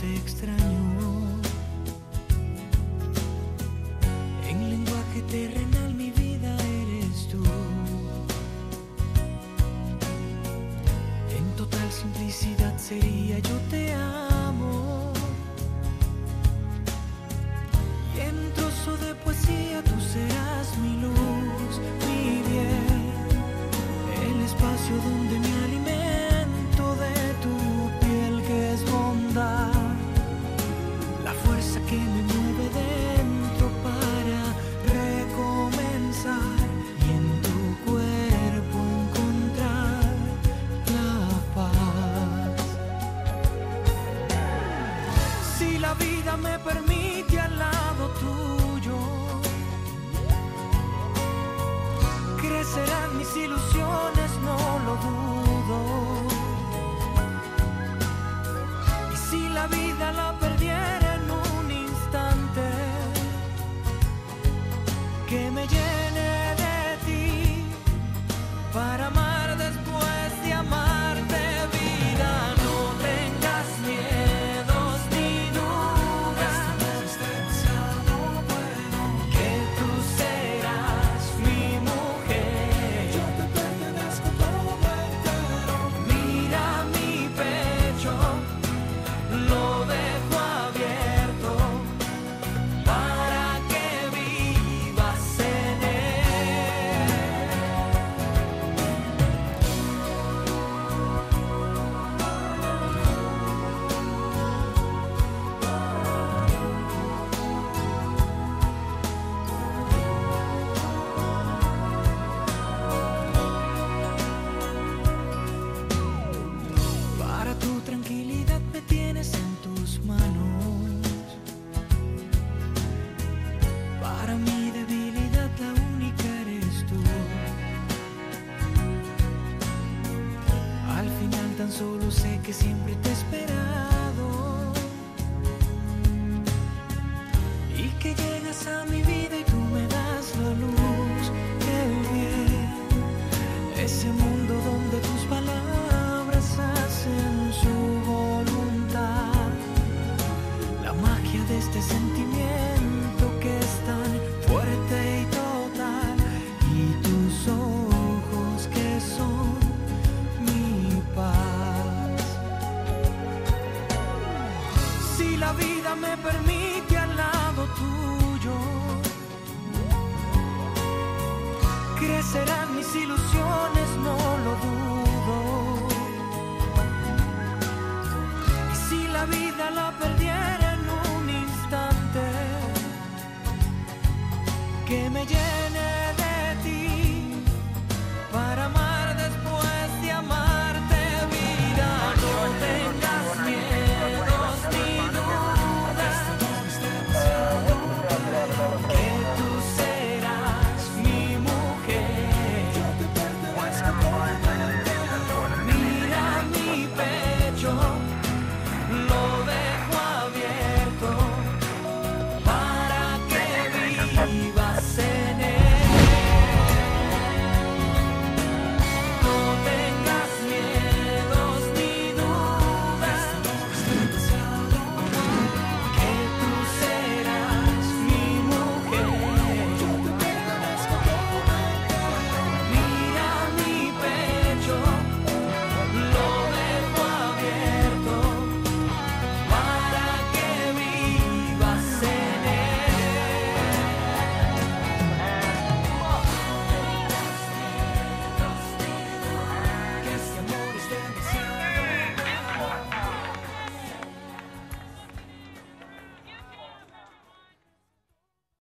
te extraño. En lenguaje terrenal mi vida eres tú. En total simplicidad sería yo te amo. Y en trozo de poesía tú serás mi luz, mi bien, el espacio donde mi la vida me permite al lado tuyo, crecerán mis ilusiones, no lo dudo. Y si la vida la perdiera Ese mundo donde tus palabras hacen su voluntad. La magia de este sentimiento que es tan fuerte y total. Y tus ojos que son mi paz. Si la vida me permite crecerán mis ilusiones, no lo dudo. Y si la vida la perdiera en un instante, que me lleve